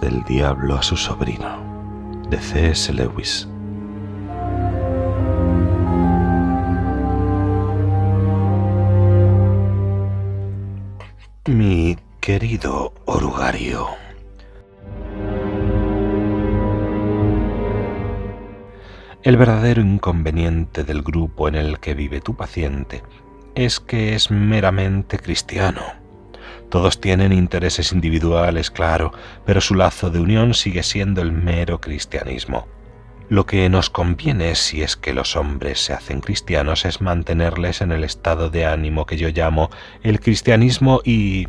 del diablo a su sobrino, de C.S. Lewis. Mi querido orugario, el verdadero inconveniente del grupo en el que vive tu paciente es que es meramente cristiano todos tienen intereses individuales, claro, pero su lazo de unión sigue siendo el mero cristianismo. Lo que nos conviene, si es que los hombres se hacen cristianos, es mantenerles en el estado de ánimo que yo llamo el cristianismo y...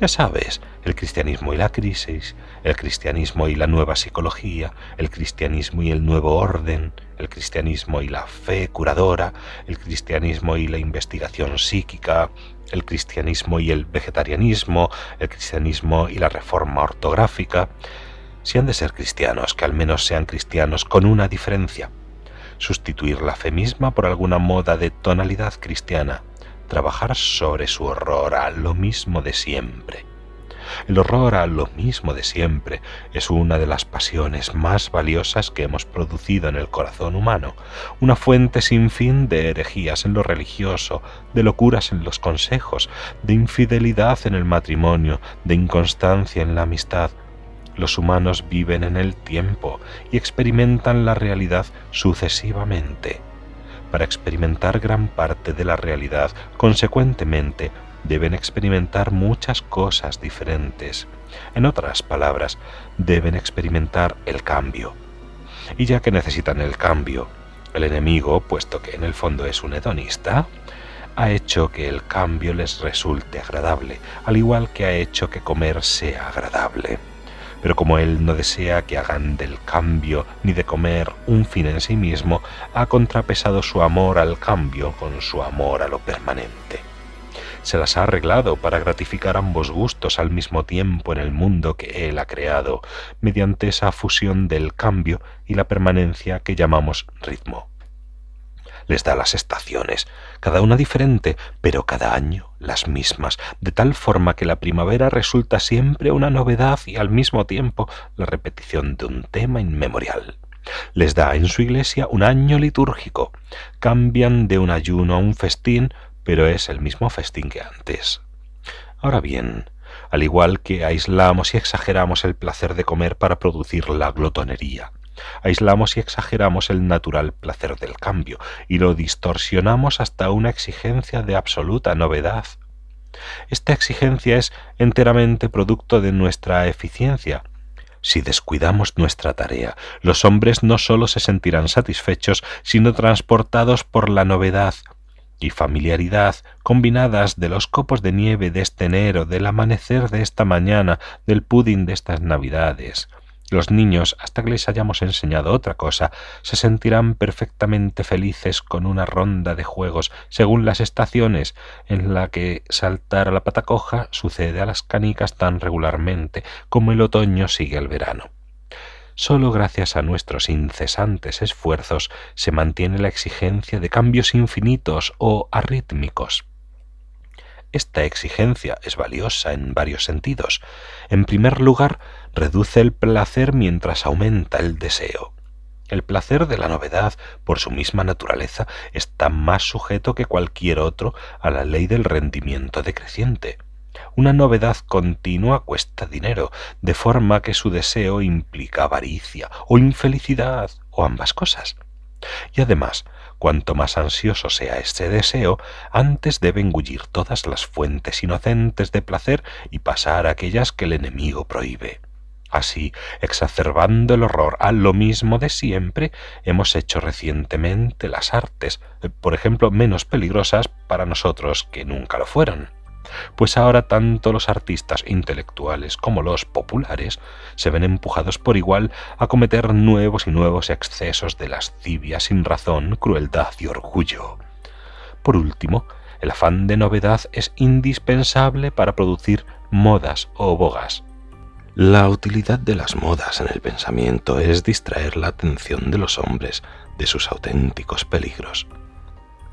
ya sabes, el cristianismo y la crisis, el cristianismo y la nueva psicología, el cristianismo y el nuevo orden, el cristianismo y la fe curadora, el cristianismo y la investigación psíquica, el cristianismo y el vegetarianismo, el cristianismo y la reforma ortográfica, si han de ser cristianos, que al menos sean cristianos con una diferencia. Sustituir la fe misma por alguna moda de tonalidad cristiana, trabajar sobre su horror a lo mismo de siempre el horror a lo mismo de siempre es una de las pasiones más valiosas que hemos producido en el corazón humano, una fuente sin fin de herejías en lo religioso, de locuras en los consejos, de infidelidad en el matrimonio, de inconstancia en la amistad. Los humanos viven en el tiempo y experimentan la realidad sucesivamente. Para experimentar gran parte de la realidad, consecuentemente, deben experimentar muchas cosas diferentes. En otras palabras, deben experimentar el cambio. Y ya que necesitan el cambio, el enemigo, puesto que en el fondo es un hedonista, ha hecho que el cambio les resulte agradable, al igual que ha hecho que comer sea agradable. Pero como él no desea que hagan del cambio ni de comer un fin en sí mismo, ha contrapesado su amor al cambio con su amor a lo permanente se las ha arreglado para gratificar ambos gustos al mismo tiempo en el mundo que él ha creado, mediante esa fusión del cambio y la permanencia que llamamos ritmo. Les da las estaciones, cada una diferente, pero cada año las mismas, de tal forma que la primavera resulta siempre una novedad y al mismo tiempo la repetición de un tema inmemorial les da en su iglesia un año litúrgico, cambian de un ayuno a un festín pero es el mismo festín que antes. Ahora bien, al igual que aislamos y exageramos el placer de comer para producir la glotonería, aislamos y exageramos el natural placer del cambio y lo distorsionamos hasta una exigencia de absoluta novedad. Esta exigencia es enteramente producto de nuestra eficiencia. Si descuidamos nuestra tarea, los hombres no sólo se sentirán satisfechos, sino transportados por la novedad, y familiaridad combinadas de los copos de nieve de este enero, del amanecer de esta mañana, del pudding de estas navidades. Los niños, hasta que les hayamos enseñado otra cosa, se sentirán perfectamente felices con una ronda de juegos según las estaciones en la que saltar a la patacoja sucede a las canicas tan regularmente como el otoño sigue al verano. Solo gracias a nuestros incesantes esfuerzos se mantiene la exigencia de cambios infinitos o arrítmicos. Esta exigencia es valiosa en varios sentidos. En primer lugar, reduce el placer mientras aumenta el deseo. El placer de la novedad, por su misma naturaleza, está más sujeto que cualquier otro a la ley del rendimiento decreciente. Una novedad continua cuesta dinero, de forma que su deseo implica avaricia o infelicidad o ambas cosas. Y además, cuanto más ansioso sea ese deseo, antes debe engullir todas las fuentes inocentes de placer y pasar aquellas que el enemigo prohíbe. Así, exacerbando el horror a lo mismo de siempre, hemos hecho recientemente las artes, por ejemplo, menos peligrosas para nosotros que nunca lo fueron pues ahora tanto los artistas intelectuales como los populares se ven empujados por igual a cometer nuevos y nuevos excesos de lascivia sin razón, crueldad y orgullo. Por último, el afán de novedad es indispensable para producir modas o bogas. La utilidad de las modas en el pensamiento es distraer la atención de los hombres de sus auténticos peligros.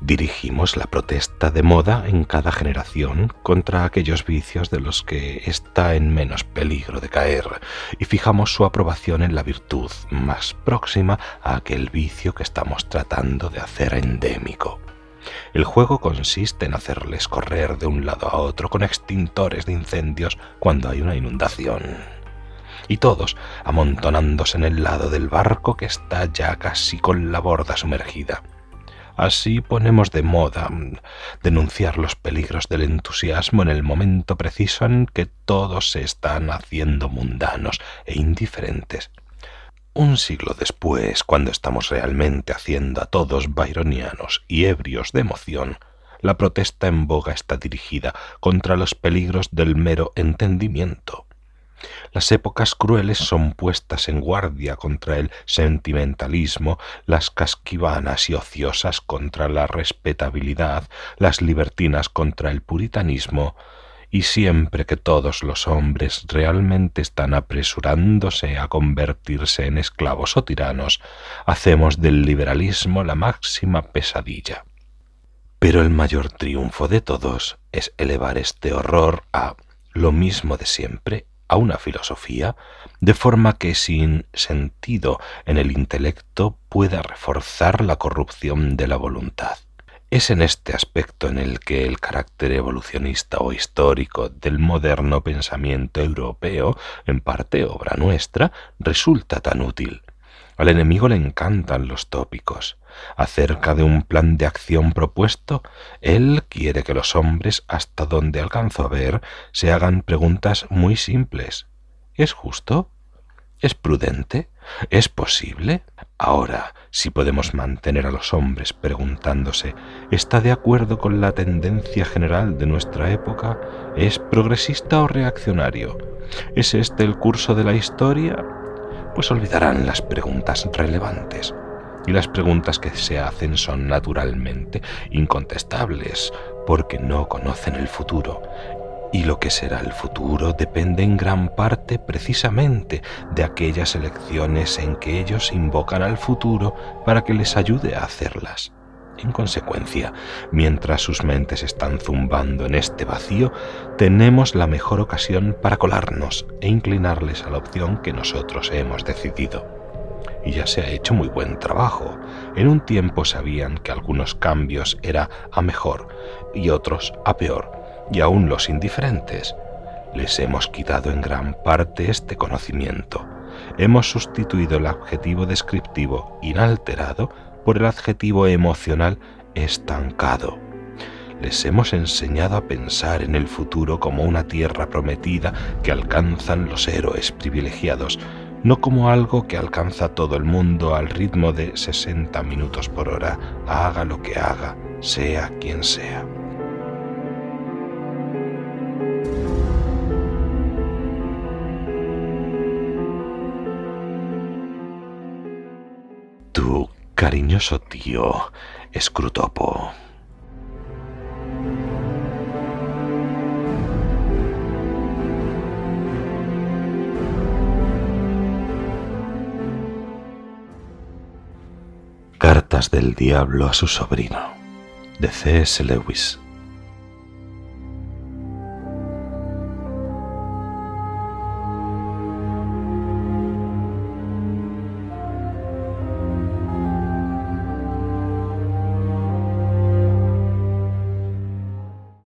dirigimos la protesta de moda en cada generación contra aquellos vicios de los que está en menos peligro de caer y fijamos su aprobación en la virtud más próxima a aquel vicio que estamos tratando de hacer endémico. El juego consiste en hacerles correr de un lado a otro con extintores de incendios cuando hay una inundación. Y todos amontonándose en el lado del barco que está ya casi con la borda sumergida. Así ponemos de moda mm, denunciar los peligros del entusiasmo en el momento preciso en que todos se están haciendo mundanos e indiferentes. Un siglo después, cuando estamos realmente haciendo a todos byronianos y ebrios de emoción, la protesta en boga está dirigida contra los peligros del mero entendimiento. Las épocas crueles son puestas en guardia contra el sentimentalismo, las casquivanas y ociosas contra la respetabilidad, las libertinas contra el puritanismo, y siempre que todos los hombres realmente están apresurándose a convertirse en esclavos o tiranos, hacemos del liberalismo la máxima pesadilla. Pero el mayor triunfo de todos es elevar este horror a lo mismo de siempre a una filosofía, de forma que sin sentido en el intelecto pueda reforzar la corrupción de la voluntad. Es en este aspecto en el que el carácter evolucionista o histórico del moderno pensamiento europeo, en parte obra nuestra, resulta tan útil. Al enemigo le encantan los tópicos. Acerca de un plan de acción propuesto, él quiere que los hombres, hasta donde alcanzo a ver, se hagan preguntas muy simples. ¿Es justo? ¿Es prudente? ¿Es posible? Ahora, si podemos mantener a los hombres preguntándose, ¿está de acuerdo con la tendencia general de nuestra época? ¿Es progresista o reaccionario? ¿Es este el curso de la historia? Pues olvidarán las preguntas relevantes y las preguntas que se hacen son naturalmente incontestables porque no conocen el futuro. Y lo que será el futuro depende en gran parte precisamente de aquellas elecciones en que ellos invocan al futuro para que les ayude a hacerlas. En consecuencia, mientras sus mentes están zumbando en este vacío, tenemos la mejor ocasión para colarnos e inclinarles a la opción que nosotros hemos decidido y ya se ha hecho muy buen trabajo. En un tiempo sabían que algunos cambios era a mejor y otros a peor, y aún los indiferentes. Les hemos quitado en gran parte este conocimiento. Hemos sustituido el adjetivo descriptivo inalterado por el adjetivo emocional estancado. Les hemos enseñado a pensar en el futuro como una tierra prometida que alcanzan los héroes privilegiados, no como algo que alcanza todo el mundo al ritmo de 60 minutos por hora, haga lo que haga, sea quien sea. Cariñoso tío, Scrutopo. Cartas del Diablo a su sobrino, de C.S. Lewis.